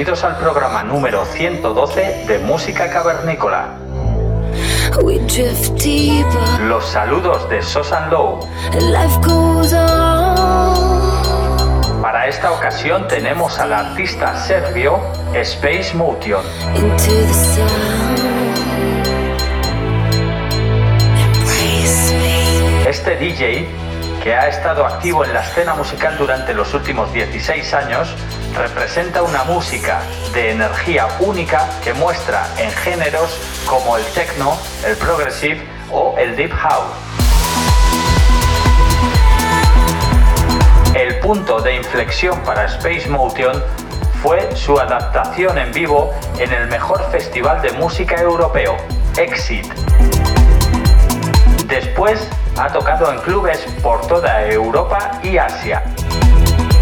Bienvenidos al programa número 112 de Música Cavernícola. Los saludos de Sosan Low. Para esta ocasión tenemos al artista serbio Space Motion. Este DJ, que ha estado activo en la escena musical durante los últimos 16 años, representa una música de energía única que muestra en géneros como el techno, el progressive o el deep house. El punto de inflexión para Space Motion fue su adaptación en vivo en el mejor festival de música europeo, Exit. Después ha tocado en clubes por toda Europa y Asia.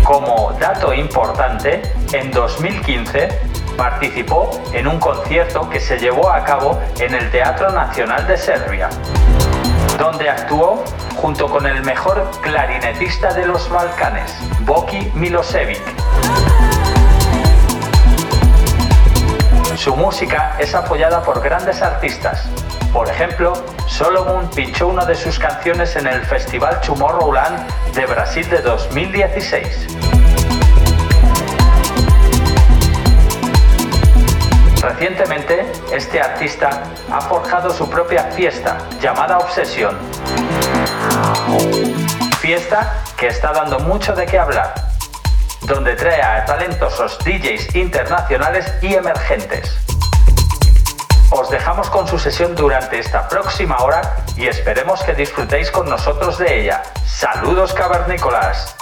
Como dato importante, en 2015 participó en un concierto que se llevó a cabo en el Teatro Nacional de Serbia, donde actuó junto con el mejor clarinetista de los Balcanes, Boki Milosevic. Su música es apoyada por grandes artistas. Por ejemplo, Solomon pinchó una de sus canciones en el Festival Tomorrowland de Brasil de 2016. Recientemente, este artista ha forjado su propia fiesta llamada Obsesión. Fiesta que está dando mucho de qué hablar, donde trae a talentosos DJs internacionales y emergentes. Os dejamos con su sesión durante esta próxima hora y esperemos que disfrutéis con nosotros de ella. Saludos cavernícolas.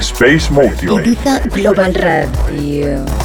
Space. Ibiza Global Radio.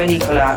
Nicola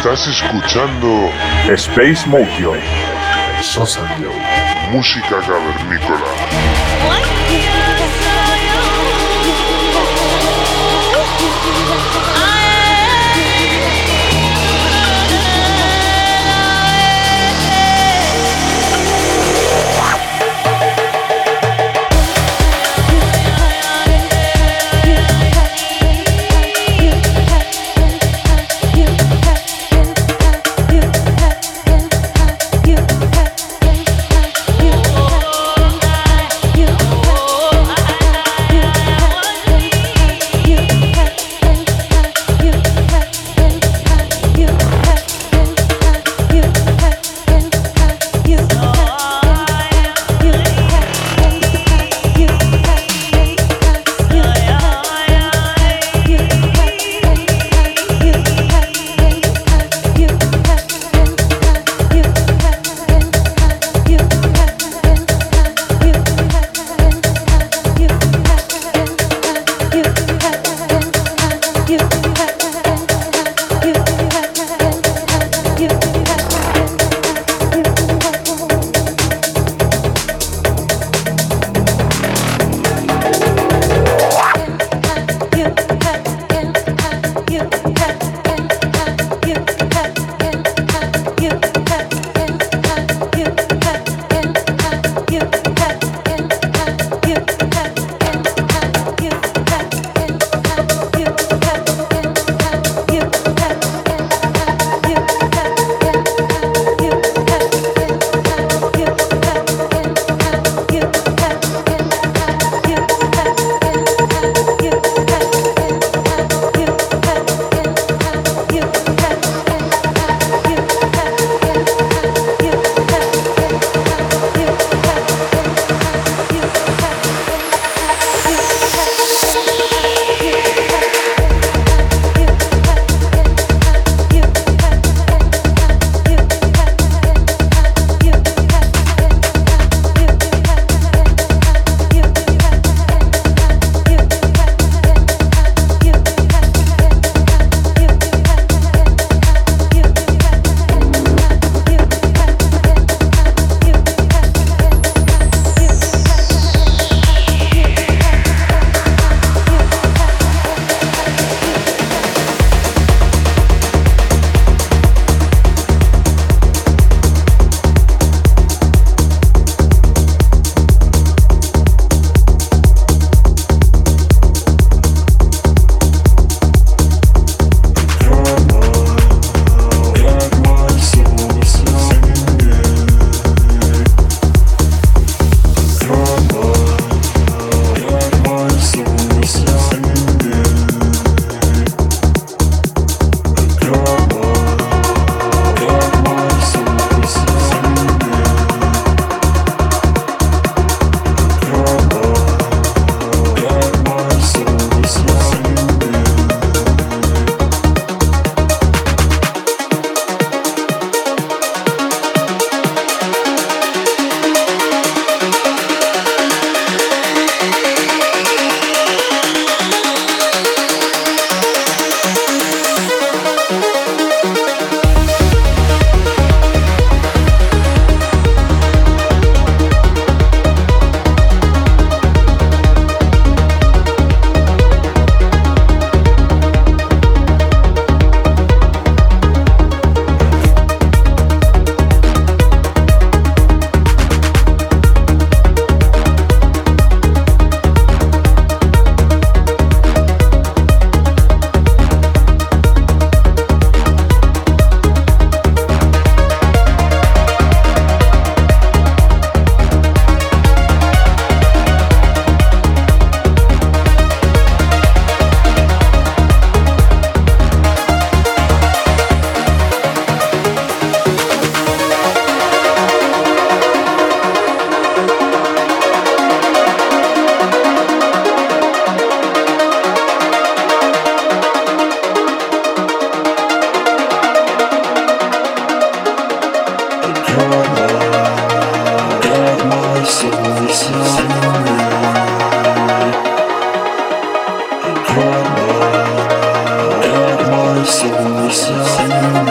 Estás escuchando Space Motion. Sosa Música cavernícola.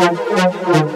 Gracias.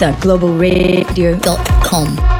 Global globalradio.com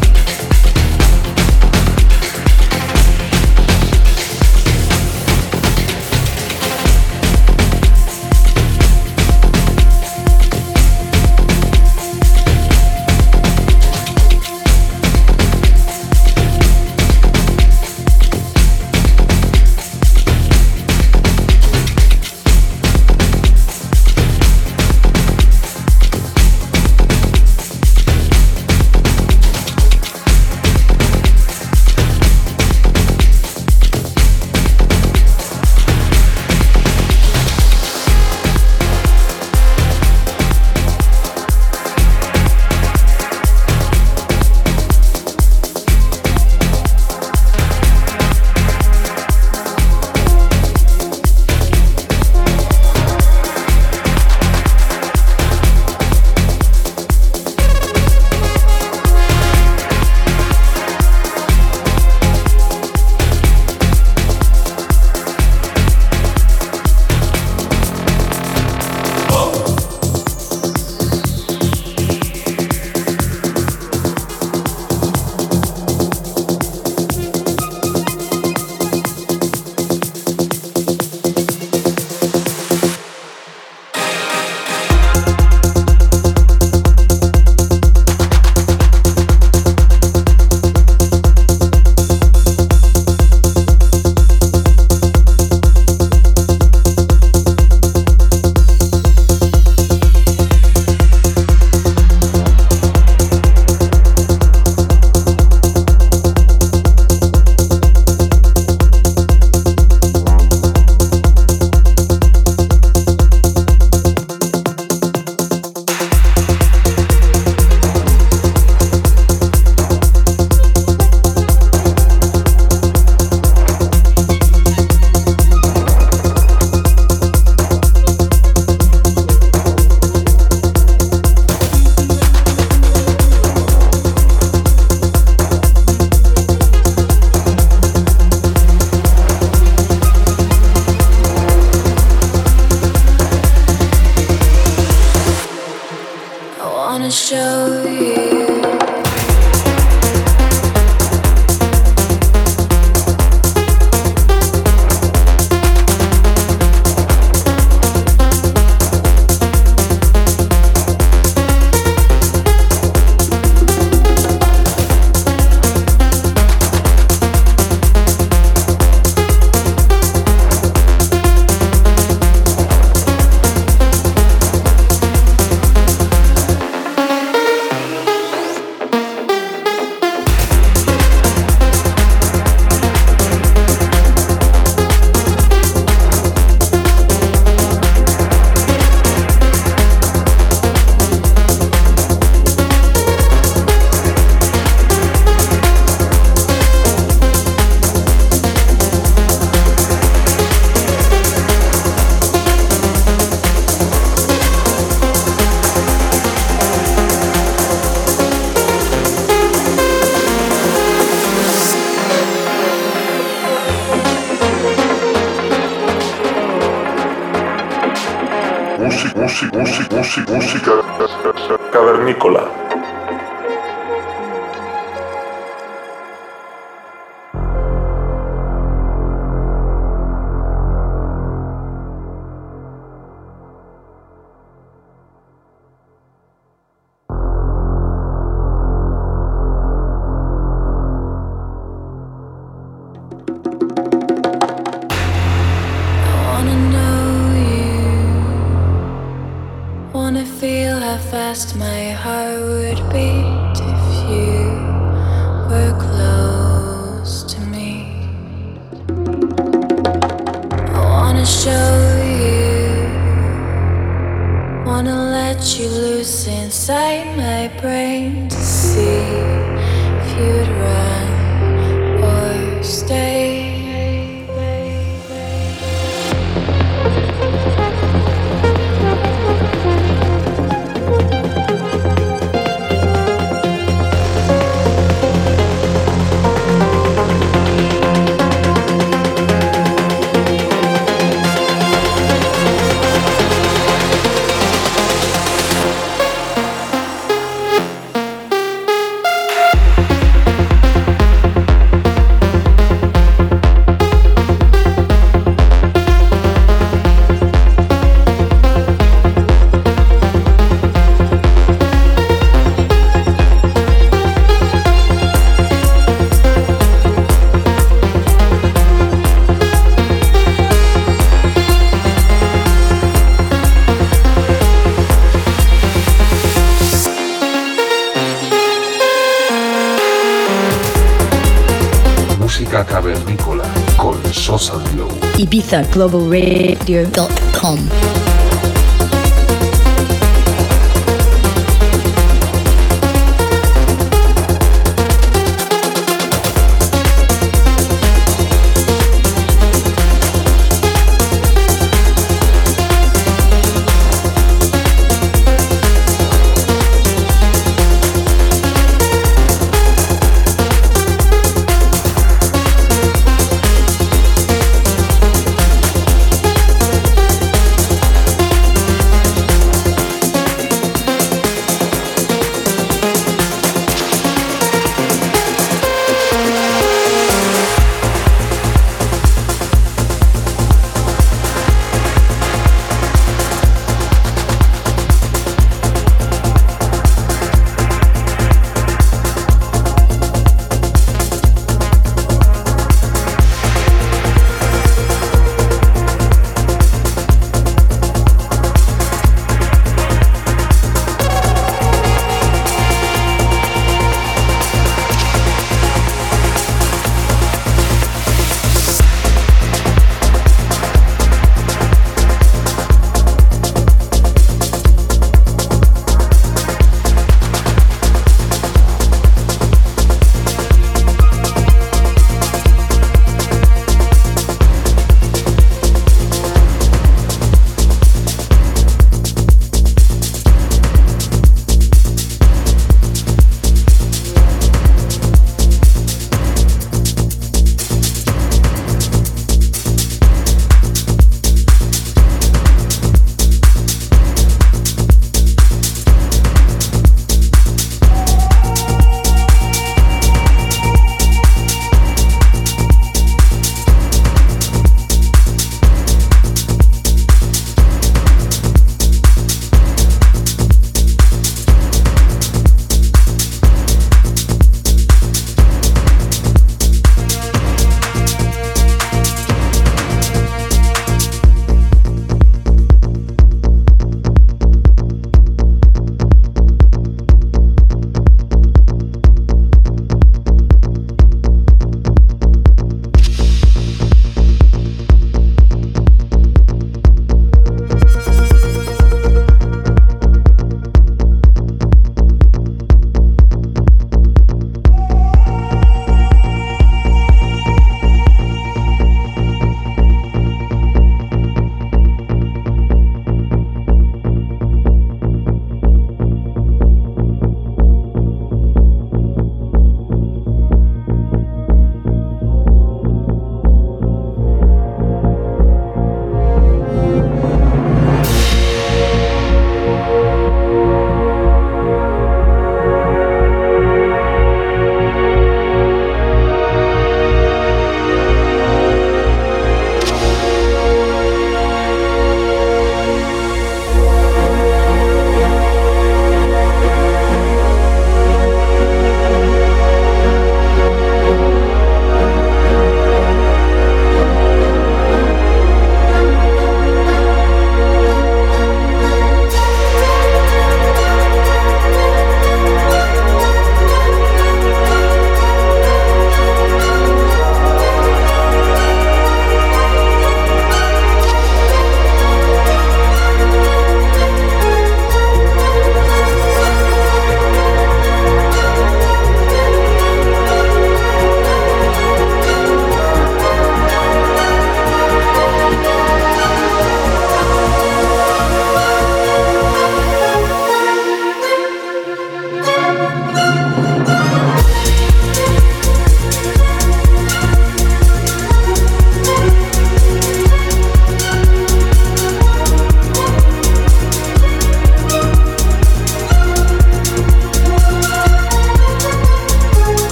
fast my heart would beat if you were close to me. I wanna show you, wanna let you loose inside my brain. Globalradio.com.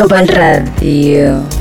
Global Radio.